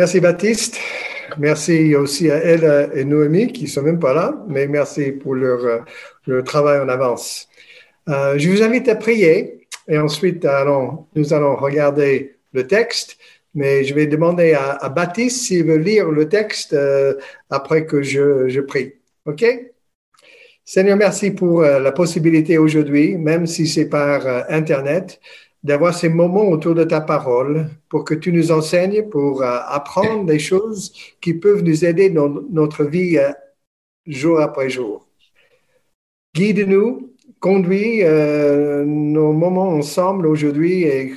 Merci Baptiste. Merci aussi à elle et Noémie qui sont même pas là, mais merci pour leur, leur travail en avance. Euh, je vous invite à prier et ensuite nous allons regarder le texte, mais je vais demander à, Baptiste s'il veut lire le texte euh, après que je, je prie. OK? Seigneur, merci pour euh, la possibilité aujourd'hui, même si c'est par euh, Internet, d'avoir ces moments autour de ta parole pour que tu nous enseignes, pour euh, apprendre des choses qui peuvent nous aider dans notre vie jour après jour. Guide-nous, conduis nos moments ensemble aujourd'hui et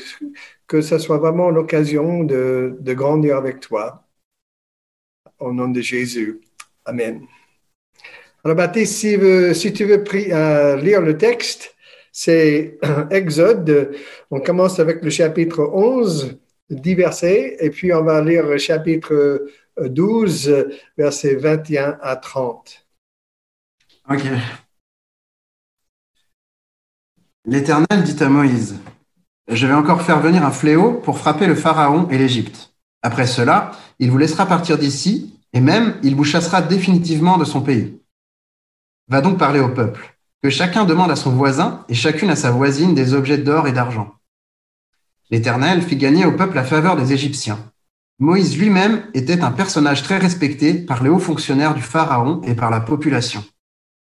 que ce soit vraiment l'occasion de, de grandir avec toi. Au nom de Jésus. Amen. Alors, Baptiste, si, tu veux euh, lire le texte, c'est Exode. On commence avec le chapitre 11, 10 versets, et puis on va lire le chapitre 12, versets 21 à 30. Ok. L'Éternel dit à Moïse, Je vais encore faire venir un fléau pour frapper le Pharaon et l'Égypte. Après cela, il vous laissera partir d'ici, et même il vous chassera définitivement de son pays. Va donc parler au peuple, que chacun demande à son voisin et chacune à sa voisine des objets d'or et d'argent. L'Éternel fit gagner au peuple la faveur des Égyptiens. Moïse lui-même était un personnage très respecté par les hauts fonctionnaires du Pharaon et par la population.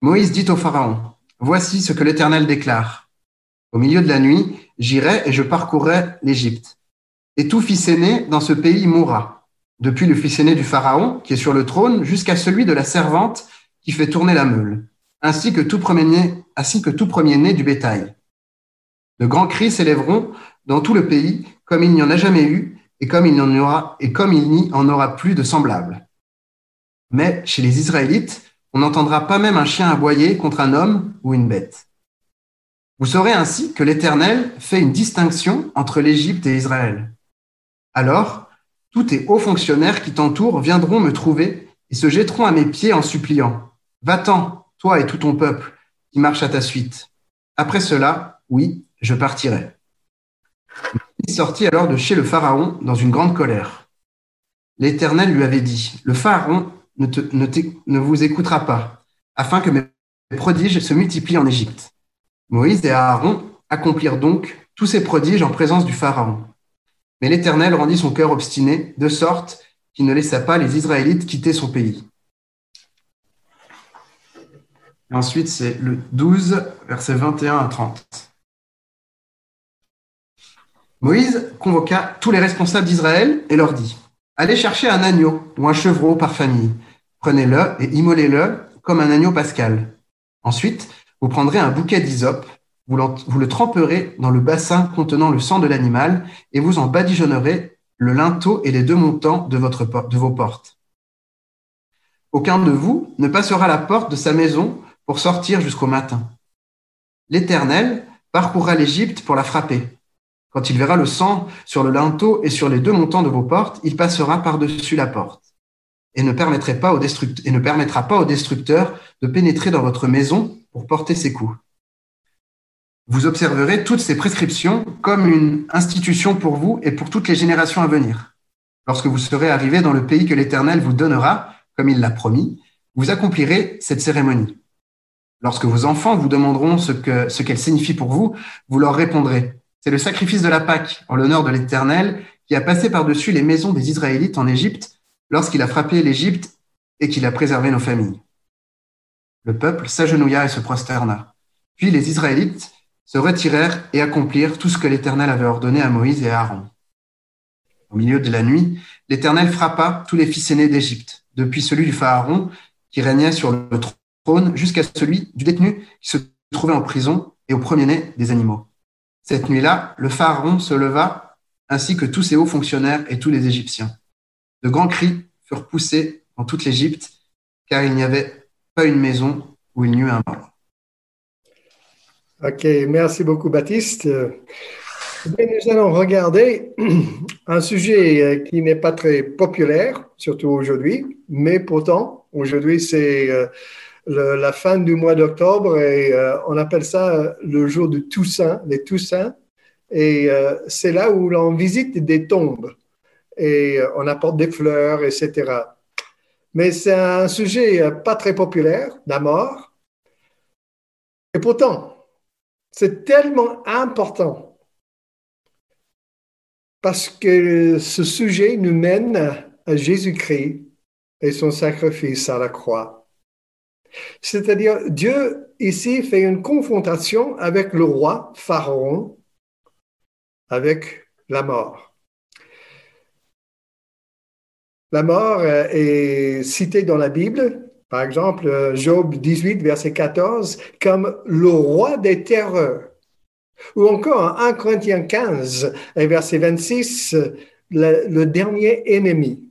Moïse dit au Pharaon, Voici ce que l'Éternel déclare. Au milieu de la nuit, j'irai et je parcourrai l'Égypte. Et tout fils aîné dans ce pays mourra, depuis le fils aîné du Pharaon, qui est sur le trône, jusqu'à celui de la servante qui fait tourner la meule, ainsi que tout premier-né, du bétail. De grands cris s'élèveront dans tout le pays, comme il n'y en a jamais eu, et comme il n'y en aura, et comme il n'y en aura plus de semblables. Mais chez les Israélites, on n'entendra pas même un chien aboyer contre un homme ou une bête. Vous saurez ainsi que l'Éternel fait une distinction entre l'Égypte et Israël. Alors, tous tes hauts fonctionnaires qui t'entourent viendront me trouver et se jetteront à mes pieds en suppliant. Va-t'en, toi et tout ton peuple, qui marche à ta suite. Après cela, oui, je partirai. Il sortit alors de chez le Pharaon dans une grande colère. L'Éternel lui avait dit, le Pharaon ne, ne vous écoutera pas, afin que mes prodiges se multiplient en Égypte. Moïse et Aaron accomplirent donc tous ces prodiges en présence du Pharaon. Mais l'Éternel rendit son cœur obstiné, de sorte qu'il ne laissa pas les Israélites quitter son pays ensuite, c'est le 12, versets 21 à 30. Moïse convoqua tous les responsables d'Israël et leur dit Allez chercher un agneau ou un chevreau par famille. Prenez-le et immolez-le comme un agneau pascal. Ensuite, vous prendrez un bouquet d'hysope, vous, vous le tremperez dans le bassin contenant le sang de l'animal et vous en badigeonnerez le linteau et les deux montants de, votre, de vos portes. Aucun de vous ne passera la porte de sa maison pour sortir jusqu'au matin. L'Éternel parcourra l'Égypte pour la frapper. Quand il verra le sang sur le linteau et sur les deux montants de vos portes, il passera par-dessus la porte et ne, permettra pas au destructeur de pénétrer dans votre maison pour porter ses coups. Vous observerez toutes ces prescriptions comme une institution pour vous et pour toutes les générations à venir. Lorsque vous serez arrivés dans le pays que l'Éternel vous donnera, comme il l'a promis, vous accomplirez cette cérémonie. Lorsque vos enfants vous demanderont ce qu'elle ce qu'elle signifie pour vous, vous leur répondrez, c'est le sacrifice de la Pâque en l'honneur de l'Éternel qui a passé par-dessus les maisons des Israélites en Égypte lorsqu'il a frappé l'Égypte et qu'il a préservé nos familles. Le peuple s'agenouilla et se prosterna. Puis les Israélites se retirèrent et accomplirent tout ce que l'Éternel avait ordonné à Moïse et à Aaron. Au milieu de la nuit, l'Éternel frappa tous les fils aînés d'Égypte, depuis celui du Pharaon qui régnait sur le trône jusqu'à celui du détenu qui se trouvait en prison et au premier-né des animaux. Cette nuit-là, le pharaon se leva, ainsi que tous ses hauts fonctionnaires et tous les Égyptiens. De grands cris furent poussés dans toute l'Égypte, car il n'y avait pas une maison où il n'y eut un mort. OK, merci beaucoup, Baptiste. nous allons regarder un sujet euh, qui n'est pas très populaire, surtout aujourd'hui, mais pourtant, aujourd'hui, c'est la fin du mois d'octobre et euh, on appelle ça euh, le jour de Toussaint, les Toussaints. Et euh, c'est là où l'on visite des tombes. et on apporte des fleurs, etc. Mais c'est un sujet pas très populaire, la mort. Et pourtant, c'est tellement important parce que ce sujet nous mène à Jésus-Christ et son sacrifice à la croix. C'est-à-dire, Dieu ici fait une confrontation avec le roi Pharaon, avec la mort. La mort euh, est citée dans la Bible, par exemple, Job 18, verset 14, comme le roi des terreurs. Ou encore 1 Corinthiens 15, verset 26, le dernier ennemi.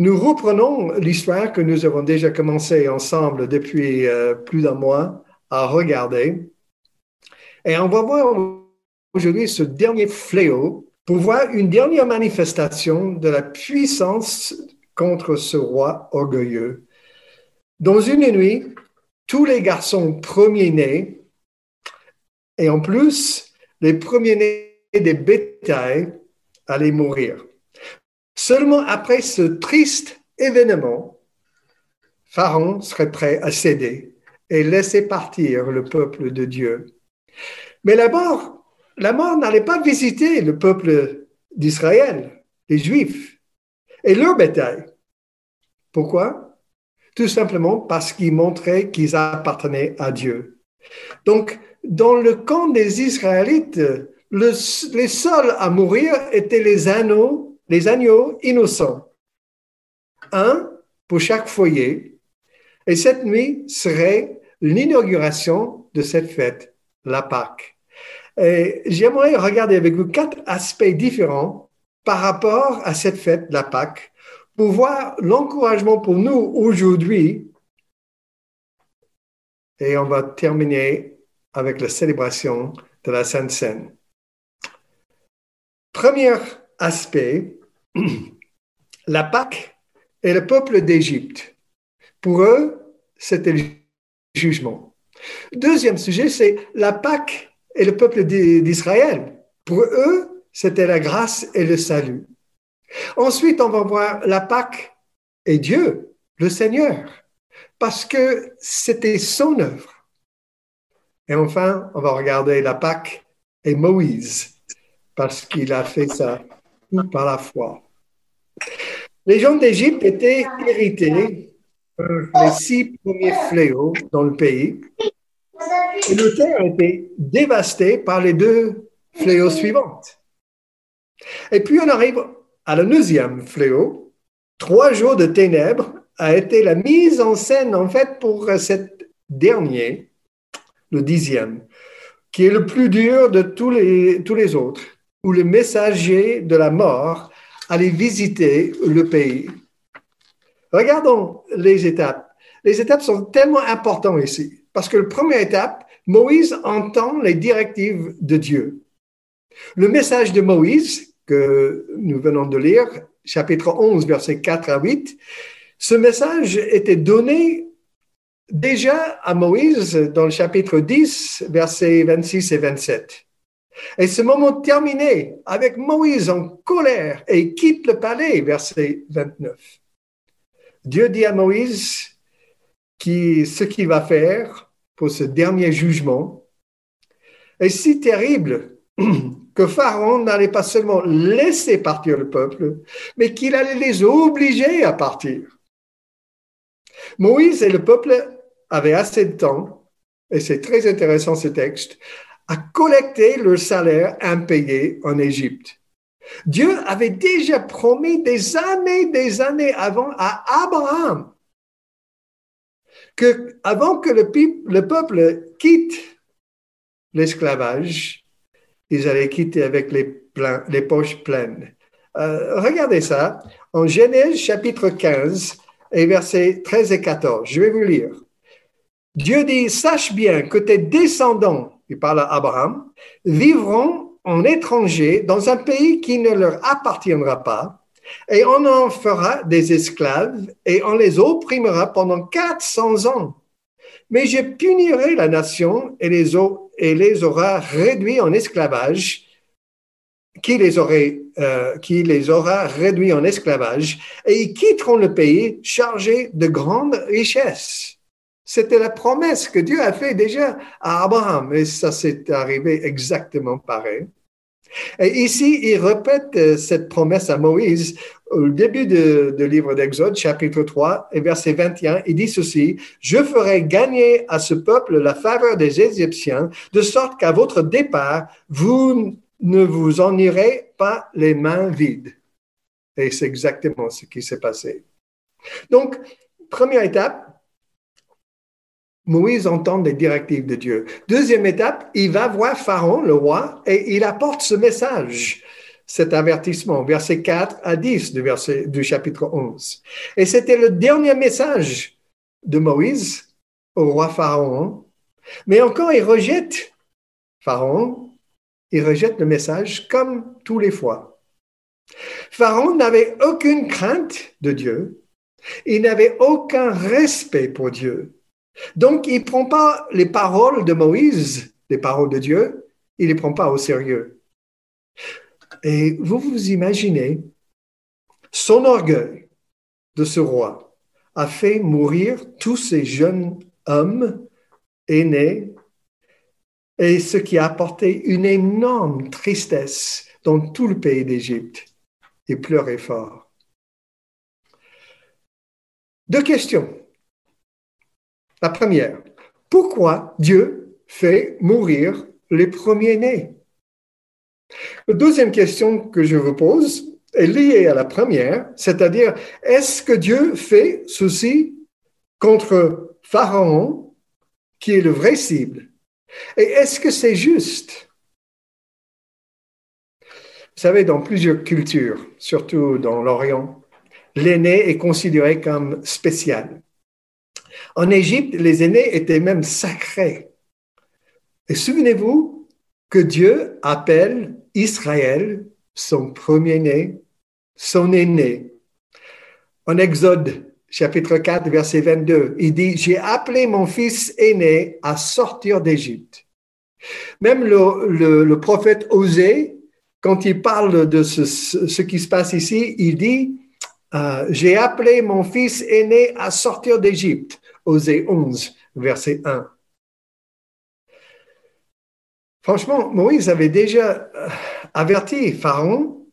Nous reprenons l'histoire que nous avons déjà commencé ensemble depuis euh, plus d'un mois à regarder. Et on va voir aujourd'hui ce dernier fléau pour voir une dernière manifestation de la puissance contre ce roi orgueilleux. Dans une nuit, tous les garçons premiers-nés, et en plus, les premiers-nés des bétails allaient mourir. Seulement après ce triste événement, Pharaon serait prêt à céder et laisser partir le peuple de Dieu. Mais la mort, la mort n'allait pas visiter le peuple d'Israël, les Juifs, et leur bétail. Pourquoi? Tout simplement parce qu'ils montraient qu'ils appartenaient à Dieu. Donc, dans le camp des Israélites, les seuls à mourir étaient les anneaux les agneaux innocents, un pour chaque foyer, et cette nuit serait l'inauguration de cette fête, la Pâque. Et j'aimerais regarder avec vous quatre aspects différents par rapport à cette fête, la Pâque, pour voir l'encouragement pour nous aujourd'hui. Et on va terminer avec la célébration de la Sainte Seine. Premier aspect, la Pâque est le peuple d'Égypte. Pour eux, c'était le jugement. Deuxième sujet, c'est la Pâque et le peuple d'Israël. Pour eux, c'était la grâce et le salut. Ensuite, on va voir la Pâque et Dieu, le Seigneur, parce que c'était son œuvre. Et enfin, on va regarder la Pâque et Moïse, parce qu'il a fait ça par la foi. Les gens d'Égypte étaient hérités les six premiers fléaux dans le pays. Et le terre était dévasté par les deux fléaux suivants. Et puis on arrive à la neuvième fléau. Trois jours de ténèbres a été la mise en scène en fait pour cet dernier, le dixième, qui est le plus dur de tous les, tous les autres où le messager de la mort allait visiter le pays. Regardons les étapes. Les étapes sont tellement importantes ici, parce que la première étape, Moïse entend les directives de Dieu. Le message de Moïse, que nous venons de lire, chapitre 11, versets 4 à 8, ce message était donné déjà à Moïse dans le chapitre 10, versets 26 et 27. Et ce moment terminé avec Moïse en colère et quitte le palais, verset 29. Dieu dit à Moïse qui, ce qu'il va faire pour ce dernier jugement est si terrible que Pharaon n'allait pas seulement laisser partir le peuple, mais qu'il allait les obliger à partir. Moïse et le peuple avaient assez de temps, et c'est très intéressant ce texte, à collecter leur salaire impayé en Égypte. Dieu avait déjà promis des années, des années avant à Abraham que avant que le, le peuple quitte l'esclavage, ils allaient quitter avec les, les poches pleines. Euh, regardez ça en Genèse chapitre 15 et versets 13 et 14. Je vais vous lire. Dieu dit, sache bien que tes descendants il parle à Abraham, vivront en étranger dans un pays qui ne leur appartiendra pas, et on en fera des esclaves et on les opprimera pendant 400 ans. Mais je punirai la nation et les, aura réduits en esclavage qui les, aurait, euh, qui les aura réduits en esclavage et ils quitteront le pays chargés de grandes richesses. C'était la promesse que Dieu a fait déjà à Abraham et ça s'est arrivé exactement pareil. Et ici, il répète euh, cette promesse à Moïse au début du livre d'Exode, chapitre 3 et verset 21. Il dit ceci, Je ferai gagner à ce peuple la faveur des Égyptiens, de sorte qu'à votre départ, vous ne vous en irez pas les mains vides. Et c'est exactement ce qui s'est passé. Donc, première étape, Moïse entend des directives de Dieu. Deuxième étape, il va voir Pharaon, le roi, et il apporte ce message, cet avertissement, verset 4 à 10 du, du chapitre 11. Et c'était le dernier message de Moïse au roi Pharaon. Mais encore, il rejette Pharaon, il rejette le message comme tous les fois. Pharaon n'avait aucune crainte de Dieu, il n'avait aucun respect pour Dieu. Donc, il ne prend pas les paroles de Moïse, les paroles de Dieu, il ne les prend pas au sérieux. Et vous vous imaginez, son orgueil de ce roi a fait mourir tous ces jeunes hommes aînés et ce qui a apporté une énorme tristesse dans tout le pays d'Égypte. Il pleurait fort. Deux questions. La première, pourquoi Dieu fait mourir les premiers-nés? La deuxième question que je vous pose est liée à la première, c'est-à-dire, est-ce que Dieu fait ceci contre Pharaon, qui est le vrai cible? Et est-ce que c'est juste? Vous savez, dans plusieurs cultures, surtout dans l'Orient, l'aîné est considéré comme spécial. En Égypte, les aînés étaient même sacrés. Et souvenez-vous que Dieu appelle Israël son premier-né, son aîné. En Exode chapitre 4, verset 22, il dit, j'ai appelé mon fils aîné à sortir d'Égypte. Même le, prophète Osée, quand il parle de ce, qui se passe ici, il dit, euh, j'ai appelé mon fils aîné à sortir d'Égypte. Osée 11, verset 1. Franchement, Moïse avait déjà euh, averti Pharaon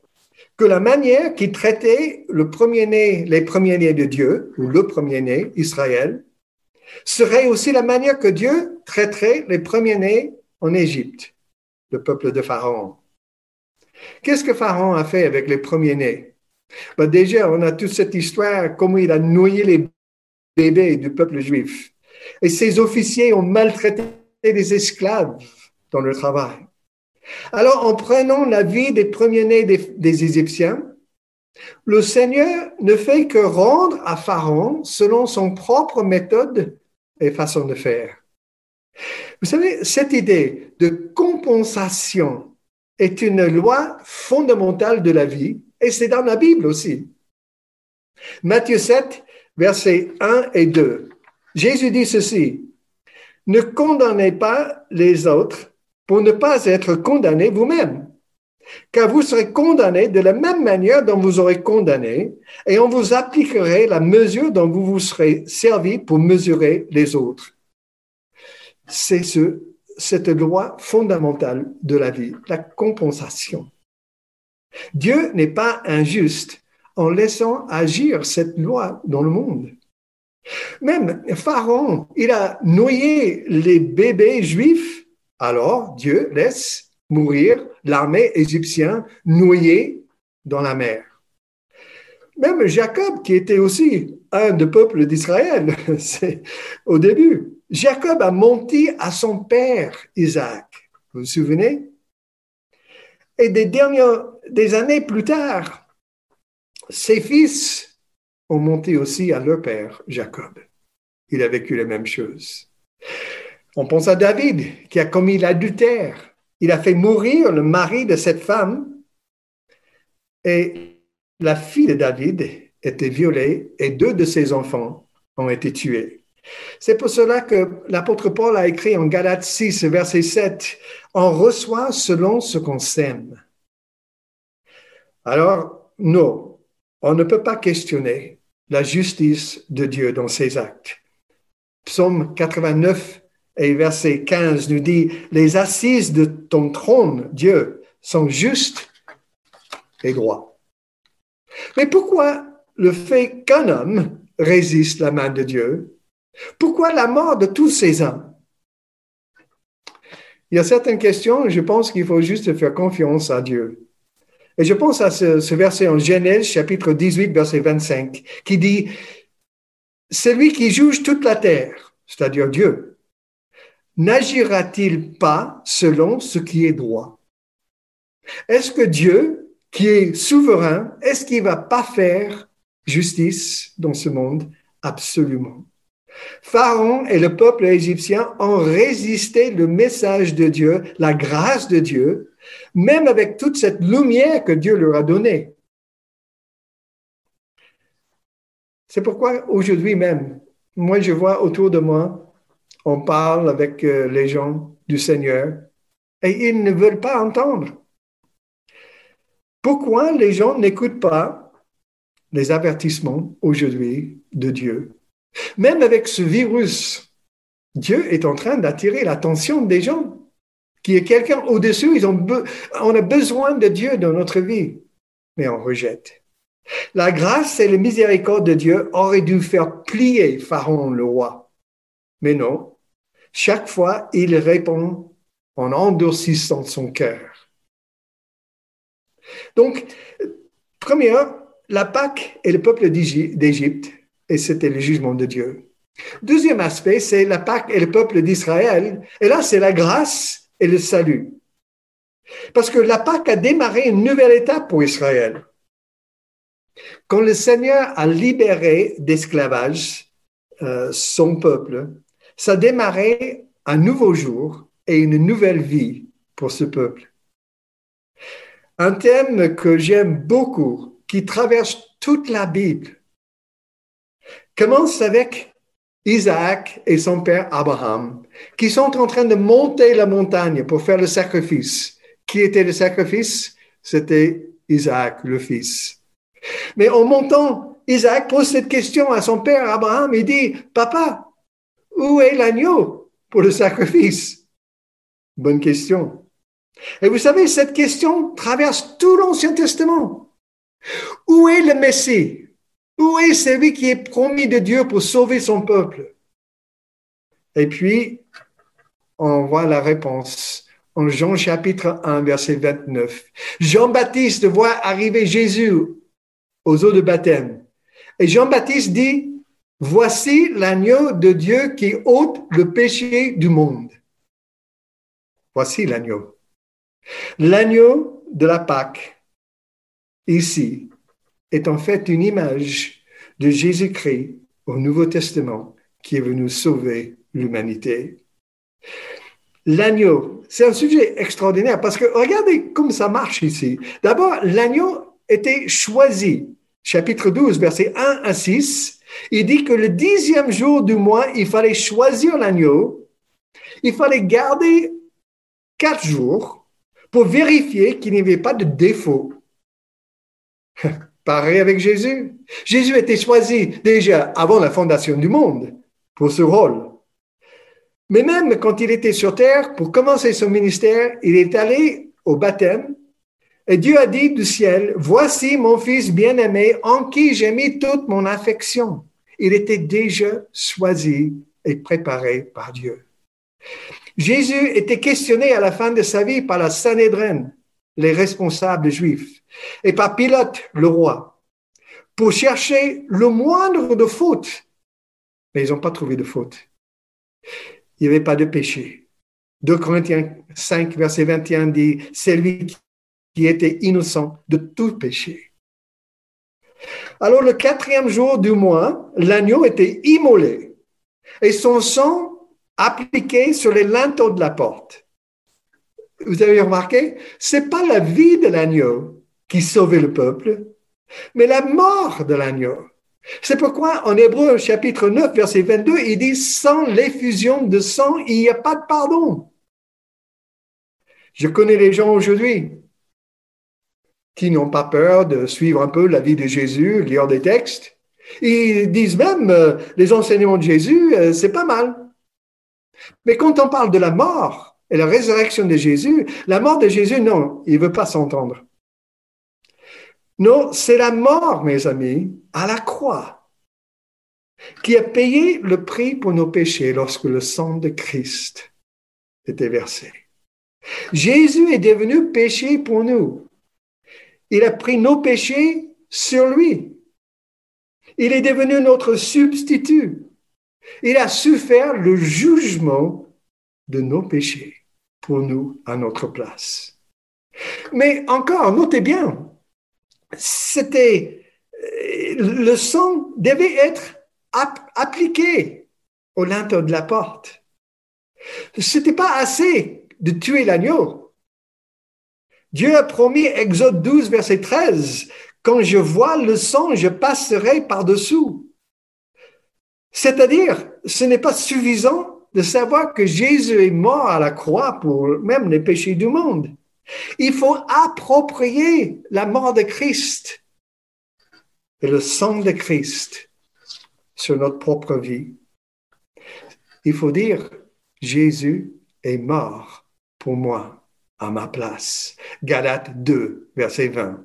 que la manière qu'il traitait le premier-né, les premiers-nés de Dieu, ou le premier-né, Israël, serait aussi la manière que Dieu traiterait les premiers-nés en Égypte, le peuple de Pharaon. Qu'est-ce que Pharaon a fait avec les premiers-nés? Ben Déjà, on a toute cette histoire, comment il a noyé les bébés du peuple juif. Et ces officiers ont maltraité les esclaves dans le travail. Alors, en prenant la vie des premiers-nés des, Égyptiens, le Seigneur ne fait que rendre à Pharaon selon son propre méthode et façon de faire. Vous savez, cette idée de compensation est une loi fondamentale de la vie et c'est dans la Bible aussi. Matthieu 7, versets 1 et 2. Jésus dit ceci, ne condamnez pas les autres pour ne pas être condamnés vous-même, car vous serez condamnés de la même manière dont vous aurez condamné, et on vous appliquerait la mesure dont vous vous serez servi pour mesurer les autres. C'est ce, cette loi fondamentale de la vie, la compensation. Dieu n'est pas injuste en laissant agir cette loi dans le monde. Même Pharaon, il a noyé les bébés juifs, alors Dieu laisse mourir l'armée égyptienne noyée dans la mer. Même Jacob, qui était aussi un des peuples d'Israël, au début, Jacob a menti à son père Isaac. Vous vous souvenez? Et des des années plus tard, ses fils ont monté aussi à leur père, Jacob. Il a vécu la même chose. On pense à David, qui a commis l'adultère. Il a fait mourir le mari de cette femme et la fille de David était violée et deux de ses enfants ont été tués. C'est pour cela que l'apôtre Paul a écrit en Galates 6, verset 7, On reçoit selon ce qu'on sème. Alors, non, on ne peut pas questionner la justice de Dieu dans ses actes. Psaume 89 et verset 15 nous dit, les assises de ton trône, Dieu, sont justes et droits. Mais pourquoi le fait qu'un homme résiste la main de Dieu? Pourquoi la mort de tous ces hommes? Il y a certaines questions, je pense qu'il faut juste faire confiance à Dieu. Et je pense à ce, verset en Genèse, chapitre 18, verset 25, qui dit, Celui qui juge toute la terre, c'est-à-dire Dieu, n'agira-t-il pas selon ce qui est droit? Est-ce que Dieu, qui est souverain, est-ce qu'il va pas faire justice dans ce monde? Absolument. Pharaon et le peuple égyptien ont résisté le message de Dieu, la grâce de Dieu, même avec toute cette lumière que Dieu leur a donnée. C'est pourquoi aujourd'hui même, moi je vois autour de moi, on parle avec euh, les gens du Seigneur et ils ne veulent pas entendre. Pourquoi les gens n'écoutent pas les avertissements aujourd'hui de Dieu? Même avec ce virus, Dieu est en train d'attirer l'attention des gens, qui est quelqu'un au-dessus. Ils ont on a besoin de Dieu dans notre vie, mais on rejette. La grâce et la miséricorde de Dieu auraient dû faire plier Pharaon le roi. Mais non, chaque fois, il répond en endurcissant son cœur. Donc, première, la Pâque et le peuple d'Égypte et c'était le jugement de Dieu. Deuxième aspect, c'est la Pâque et le peuple d'Israël. Et là, c'est la grâce et le salut. Parce que la Pâque a démarré une nouvelle étape pour Israël. Quand le Seigneur a libéré d'esclavage euh, son peuple, ça a démarré un nouveau jour et une nouvelle vie pour ce peuple. Un thème que j'aime beaucoup, qui traverse toute la Bible, commence avec Isaac et son père Abraham, qui sont en train de monter la montagne pour faire le sacrifice. Qui était le sacrifice? C'était Isaac, le fils. Mais en montant, Isaac pose cette question à son père Abraham. Il dit, Papa, où est l'agneau pour le sacrifice? Bonne question. Et vous savez, cette question traverse tout l'Ancien Testament. Où est le Messie? Où est celui qui est promis de Dieu pour sauver son peuple? Et puis, on voit la réponse en Jean chapitre 1, verset 29. Jean-Baptiste voit arriver Jésus aux eaux de baptême. Et Jean-Baptiste dit, Voici l'agneau de Dieu qui ôte le péché du monde. Voici l'agneau. L'agneau de la Pâque, ici, est en fait une image de Jésus-Christ au Nouveau Testament qui est venu sauver l'humanité. L'agneau, c'est un sujet extraordinaire parce que regardez comme ça marche ici. D'abord, l'agneau était choisi. Chapitre 12, versets 1 à 6, il dit que le dixième jour du mois, il fallait choisir l'agneau. Il fallait garder quatre jours pour vérifier qu'il n'y avait pas de défaut. Avec Jésus. Jésus était choisi déjà avant la fondation du monde pour ce rôle. Mais même quand il était sur terre, pour commencer son ministère, il est allé au baptême et Dieu a dit du ciel, voici mon fils bien-aimé en qui j'ai mis toute mon affection. Il était déjà choisi et préparé par Dieu. Jésus était questionné à la fin de sa vie par la Sanhédrin, les responsables juifs et par Pilate, le roi, pour chercher le moindre de faute. Mais ils n'ont pas trouvé de faute. Il n'y avait pas de péché. 2 Corinthiens 5, verset 21 dit, c'est lui qui était innocent de tout péché. Alors le quatrième jour du mois, l'agneau était immolé et son sang appliqué sur les linteaux de la porte. Vous avez remarqué, c'est pas la vie de l'agneau, qui sauvait le peuple, mais la mort de l'agneau. C'est pourquoi en Hébreu chapitre 9 verset 22, il dit sans l'effusion de sang, il n'y a pas de pardon. Je connais les gens aujourd'hui qui n'ont pas peur de suivre un peu la vie de Jésus, lire des textes. Ils disent même, euh, les enseignements de Jésus, euh, c'est pas mal. Mais quand on parle de la mort et la résurrection de Jésus, la mort de Jésus, non, il ne veut pas s'entendre. Non, c'est la mort, mes amis, à la croix, qui a payé le prix pour nos péchés lorsque le sang de Christ était versé. Jésus est devenu péché pour nous. Il a pris nos péchés sur lui. Il est devenu notre substitut. Il a souffert le jugement de nos péchés pour nous à notre place. Mais encore, notez bien, c'était euh, le sang devait être appliqué au linteau de la porte. Ce n'était pas assez de tuer l'agneau. Dieu a promis, Exode 12, verset 13, quand je vois le sang, je passerai par-dessous. C'est-à-dire, ce n'est pas suffisant de savoir que Jésus est mort à la croix pour même les péchés du monde. Il faut approprier la mort de Christ et le sang de Christ sur notre propre vie. Il faut dire, Jésus est mort pour moi à ma place. Galates 2, verset 20.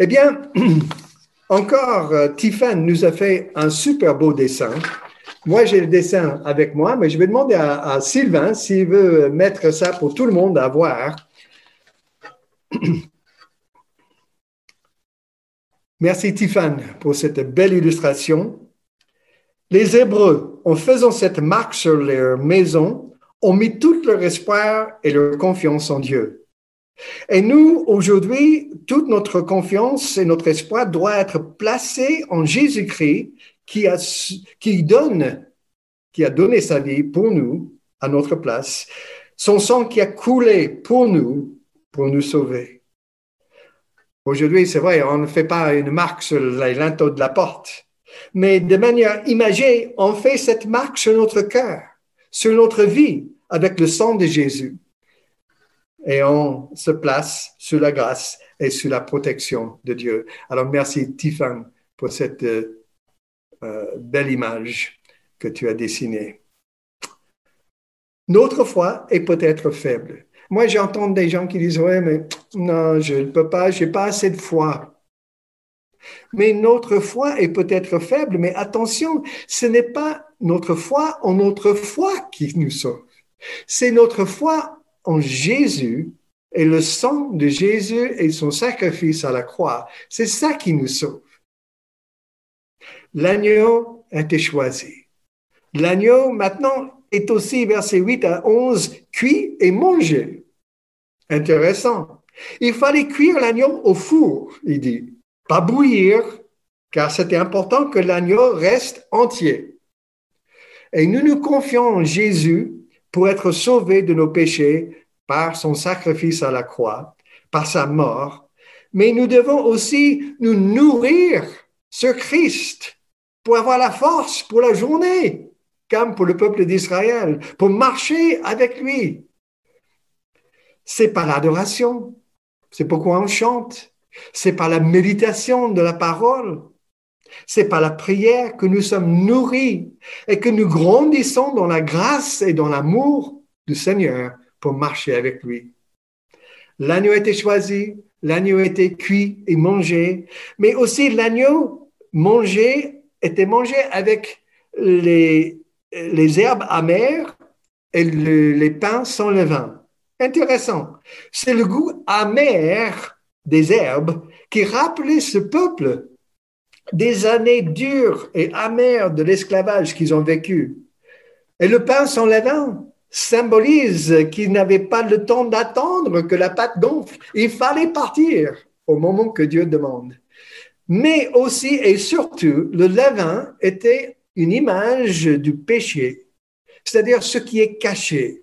Eh bien, encore, euh, Tiffany nous a fait un super beau dessin. Moi, j'ai le dessin avec moi, mais je vais demander à, Sylvain s'il veut mettre ça pour tout le monde à voir. Merci Tiffany pour cette belle illustration. Les Hébreux, en faisant cette marque sur leur maison, ont mis tout leur espoir et leur confiance en Dieu. Et nous, aujourd'hui, toute notre confiance et notre espoir doit être placé en Jésus-Christ qui, a, qui donne, qui a donné sa vie pour nous à notre place, son sang qui a coulé pour nous, pour nous sauver. Aujourd'hui, c'est vrai, on ne fait pas une marque sur les linteaux de la porte, mais de manière imagée, on fait cette marque sur notre cœur, sur notre vie, avec le sang de Jésus. Et on se place sous la grâce et sous la protection de Dieu. Alors merci Tiffany pour cette euh, belle image que tu as dessinée. Notre foi est peut-être faible. Moi, j'entends des gens qui disent, ouais, mais non, je ne peux pas, j'ai pas assez de foi. Mais notre foi est peut-être faible, mais attention, ce n'est pas notre foi en notre foi qui nous sauve. C'est notre foi en Jésus et le sang de Jésus et son sacrifice à la croix. C'est ça qui nous sauve. L'agneau a été choisi. L'agneau, maintenant, est aussi, verset 8 à 11, cuit et mangé. Intéressant. Il fallait cuire l'agneau au four, il dit. Pas bouillir, car c'était important que l'agneau reste entier. Et nous nous confions en Jésus pour être sauvés de nos péchés par son sacrifice à la croix, par sa mort. Mais nous devons aussi nous nourrir sur Christ pour avoir la force pour la journée, comme pour le peuple d'Israël, pour marcher avec lui. C'est pas l'adoration, c'est pourquoi on chante, c'est pas la méditation de la parole, c'est par la prière que nous sommes nourris et que nous grandissons dans la grâce et dans l'amour du Seigneur pour marcher avec lui. L'agneau a été choisi, l'agneau a été cuit et mangé, mais aussi l'agneau mangé était mangé avec les, les herbes amères et les pains sans levain. Intéressant. C'est le goût amer des herbes qui rappelait ce peuple des années dures et amères de l'esclavage qu'ils ont vécu. Et le pain sans levain symbolise qu'ils n'avaient pas le temps d'attendre que la pâte gonfle. Il fallait partir au moment que Dieu demande mais aussi et surtout, le levain était une image du péché, c'est-à-dire ce qui est caché,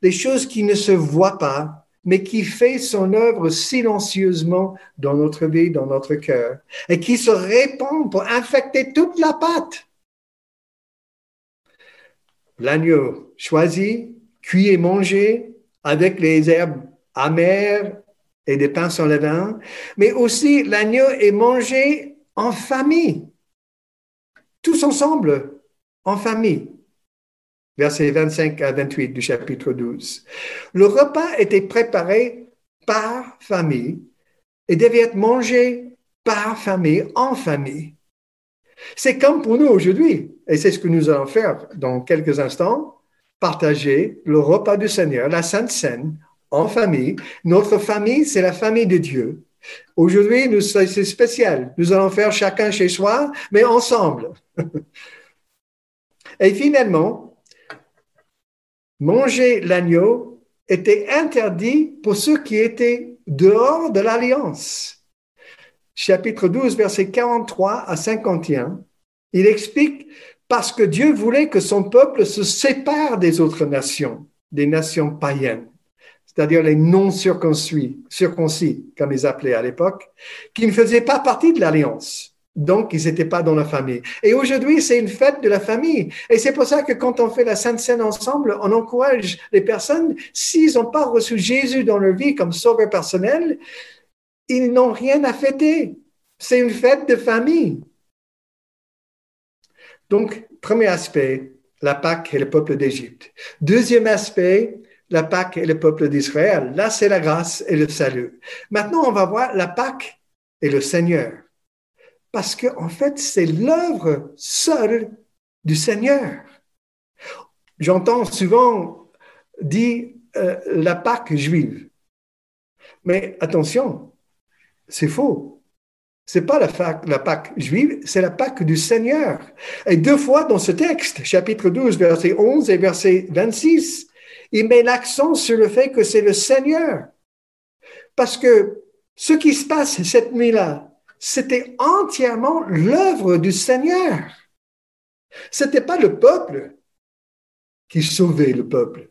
les choses qui ne se voient pas, mais qui fait son œuvre silencieusement dans notre vie, dans notre cœur, et qui se répand pour infecter toute la pâte. L'agneau choisi, cuit et mangé avec les herbes amères et des pains sans levain, mais aussi l'agneau est mangé en famille, tous ensemble, en famille. Versets 25 à 28 du chapitre 12. Le repas était préparé par famille et devait être mangé par famille, en famille. C'est comme pour nous aujourd'hui, et c'est ce que nous allons faire dans quelques instants, partager le repas du Seigneur, la Sainte Seine, en famille. Notre famille, c'est la famille de Dieu. Aujourd'hui, c'est spécial. Nous allons faire chacun chez soi, mais ensemble. Et finalement, manger l'agneau était interdit pour ceux qui étaient dehors de l'alliance. Chapitre 12, versets 43 à 51, il explique parce que Dieu voulait que son peuple se sépare des autres nations, des nations païennes c'est-à-dire les non-circoncis, circoncis, comme ils appelaient à l'époque, qui ne faisaient pas partie de l'alliance. Donc, ils n'étaient pas dans la famille. Et aujourd'hui, c'est une fête de la famille. Et c'est pour ça que quand on fait la Sainte Seine ensemble, on encourage les personnes, s'ils n'ont pas reçu Jésus dans leur vie comme sauveur personnel, ils n'ont rien à fêter. C'est une fête de famille. Donc, premier aspect, la Pâque et le peuple d'Égypte. Deuxième aspect, la Pâque et le peuple d'Israël. Là, c'est la grâce et le salut. Maintenant, on va voir la Pâque et le Seigneur. Parce que, en fait, c'est l'œuvre seule du Seigneur. J'entends souvent dire euh, la Pâque juive. Mais attention, c'est faux. C'est pas la, la Pâque juive, c'est la Pâque du Seigneur. Et deux fois dans ce texte, chapitre 12, verset 11 et verset 26, il met l'accent sur le fait que c'est le Seigneur. Parce que ce qui se passe cette nuit-là, c'était entièrement l'œuvre du Seigneur. C'était pas le peuple qui sauvait le peuple,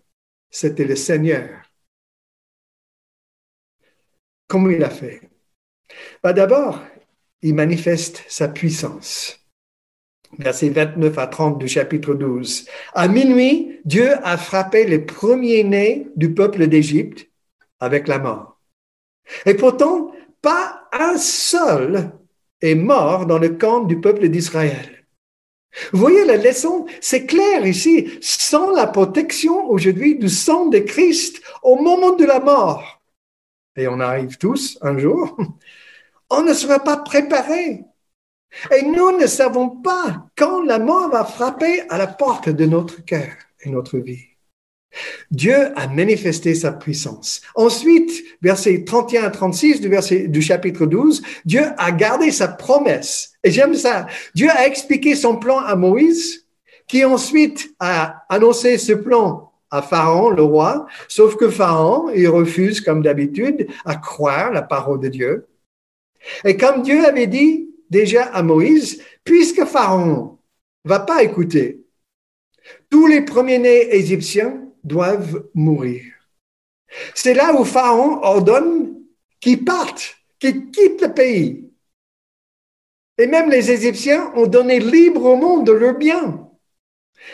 c'était le Seigneur. Comment il a fait? Bah, d'abord, il manifeste sa puissance versets 29 à 30 du chapitre 12. À minuit, Dieu a frappé les premiers-nés du peuple d'Égypte avec la mort. Et pourtant, pas un seul est mort dans le camp du peuple d'Israël. Vous voyez la leçon, c'est clair ici, sans la protection aujourd'hui du sang de Christ au moment de la mort, et on arrive tous un jour, on ne sera pas préparé et nous ne savons pas quand la mort va frapper à la porte de notre cœur et notre vie. Dieu a manifesté sa puissance. Ensuite, versets 31 à 36 du, verset, du chapitre 12, Dieu a gardé sa promesse. Et j'aime ça. Dieu a expliqué son plan à Moïse, qui ensuite a annoncé ce plan à Pharaon, le roi, sauf que Pharaon, il refuse, comme d'habitude, à croire la parole de Dieu. Et comme Dieu avait dit, déjà à Moïse, puisque Pharaon va pas écouter, tous les premiers-nés égyptiens doivent mourir. C'est là où Pharaon ordonne qu'ils partent, qu'ils quittent le pays. Et même les Égyptiens ont donné librement de leurs biens.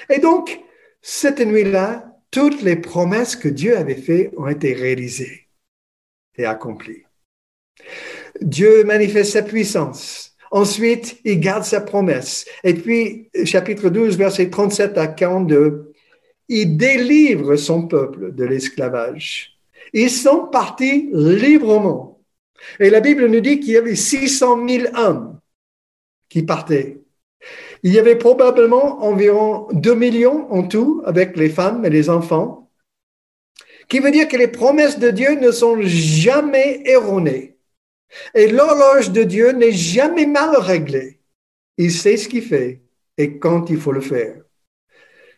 Et donc, cette nuit-là, toutes les promesses que Dieu avait faites ont été réalisées et accomplies. Dieu manifeste sa puissance Ensuite, il garde sa promesse. Et puis, chapitre 12, verset 37 à 42, il délivre son peuple de l'esclavage. Ils sont partis librement. Et la Bible nous dit qu'il y avait 600 000 hommes qui partaient. Il y avait probablement environ 2 millions en tout, avec les femmes et les enfants, qui veut dire que les promesses de Dieu ne sont jamais erronées. Et l'horloge de Dieu n'est jamais mal réglée. Il sait ce qu'il fait et quand il faut le faire.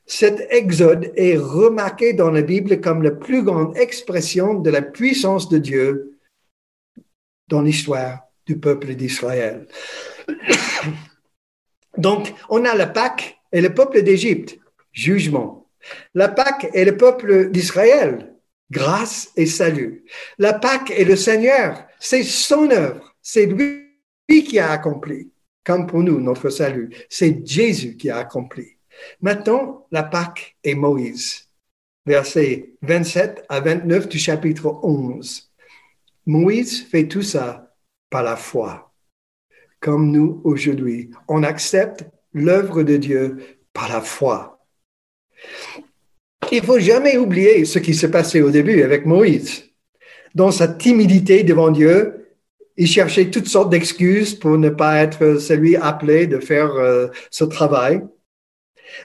Cet exode est remarqué dans la Bible comme la plus grande expression de la puissance de Dieu dans l'histoire du peuple d'Israël. Donc, on a la Pâque et le peuple d'Égypte, jugement. La Pâque et le peuple d'Israël, grâce et salut. La Pâque et le Seigneur, c'est son œuvre. C'est lui qui a accompli. Comme pour nous, notre salut. C'est Jésus qui a accompli. Maintenant, la Pâque et Moïse. Versets 27 à 29 du chapitre 11. Moïse fait tout ça par la foi, comme nous aujourd'hui. On accepte l'œuvre de Dieu par la foi. Il faut jamais oublier ce qui s'est passé au début avec Moïse. Dans sa timidité devant Dieu, il cherchait toutes sortes d'excuses pour ne pas être celui appelé de faire euh, ce travail.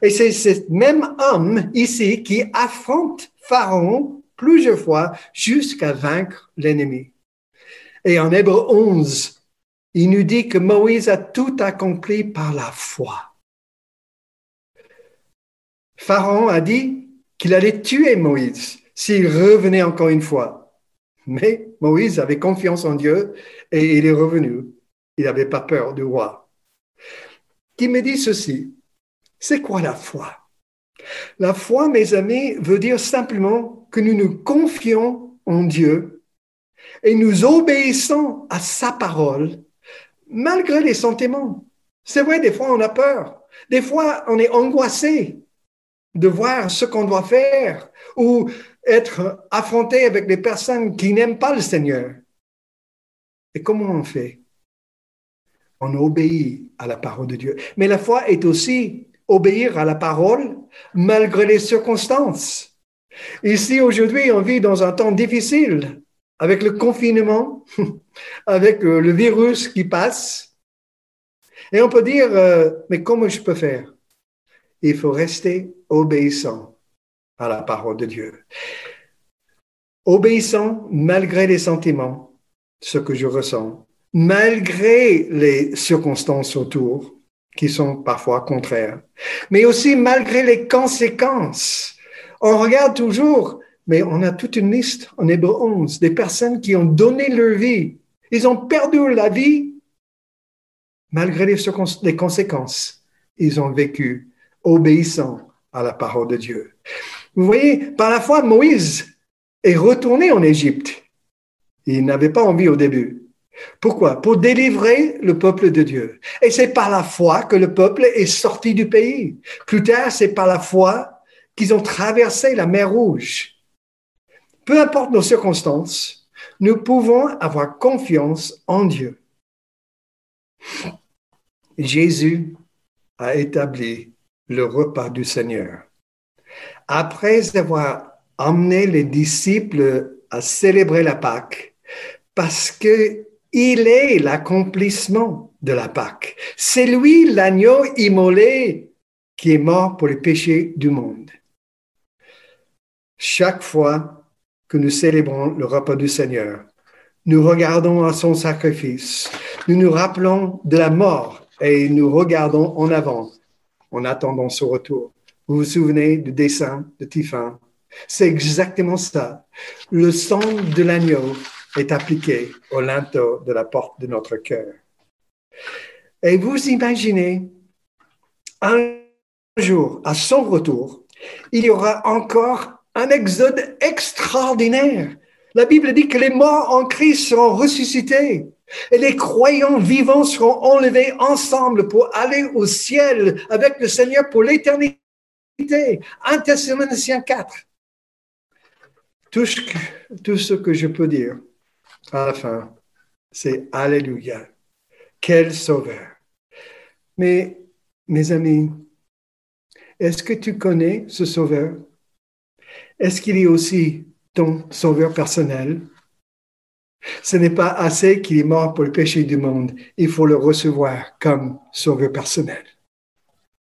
Et c'est ce même homme ici qui affronte Pharaon plusieurs fois jusqu'à vaincre l'ennemi. Et en Hébreu 11, il nous dit que Moïse a tout accompli par la foi. Pharaon a dit qu'il allait tuer Moïse s'il revenait encore une fois. Mais Moïse avait confiance en Dieu et il est revenu. Il n'avait pas peur du roi. Qui me dit ceci, c'est quoi la foi? La foi, mes amis, veut dire simplement que nous nous confions en Dieu et nous obéissons à sa parole malgré les sentiments. C'est vrai, des fois on a peur, des fois on est angoissé de voir ce qu'on doit faire ou être affronté avec des personnes qui n'aiment pas le Seigneur. Et comment on fait? On obéit à la parole de Dieu. Mais la foi est aussi obéir à la parole malgré les circonstances. Ici, aujourd'hui, on vit dans un temps difficile avec le confinement, avec euh, le virus qui passe. Et on peut dire, euh, mais comment je peux faire? Il faut rester obéissant à la parole de Dieu. Obéissant malgré les sentiments, ce que je ressens, malgré les circonstances autour qui sont parfois contraires, mais aussi malgré les conséquences. On regarde toujours, mais on a toute une liste en Hébreu 11 des personnes qui ont donné leur vie. Ils ont perdu la vie malgré les, les conséquences. Ils ont vécu obéissant à la parole de Dieu. Vous voyez, par la foi, Moïse est retourné en Égypte. Il n'avait pas envie au début. Pourquoi? Pour délivrer le peuple de Dieu. Et c'est par la foi que le peuple est sorti du pays. Plus tard, c'est par la foi qu'ils ont traversé la mer Rouge. Peu importe nos circonstances, nous pouvons avoir confiance en Dieu. Jésus a établi le repas du Seigneur. Après avoir emmené les disciples à célébrer la Pâque, parce que il est l'accomplissement de la Pâque. C'est lui l'agneau immolé qui est mort pour les péchés du monde. Chaque fois que nous célébrons le repas du Seigneur, nous regardons à son sacrifice, nous nous rappelons de la mort et nous regardons en avant en attendant son retour. Vous vous souvenez du dessin de Tiffin? C'est exactement ça. Le sang de l'agneau est appliqué au linteau de la porte de notre cœur. Et vous imaginez, un jour, à son retour, il y aura encore un exode extraordinaire. La Bible dit que les morts en Christ seront ressuscités et les croyants vivants seront enlevés ensemble pour aller au ciel avec le Seigneur pour l'éternité. 1 Thessaloniciens 4. Tout tout ce que je peux dire, à la fin, c'est Alléluia. Quel sauveur. Mais, mes amis, est-ce que tu connais ce sauveur? Est-ce qu'il est aussi ton sauveur personnel? Ce n'est pas assez qu'il est mort pour le péché du monde. Il faut le recevoir comme sauveur personnel.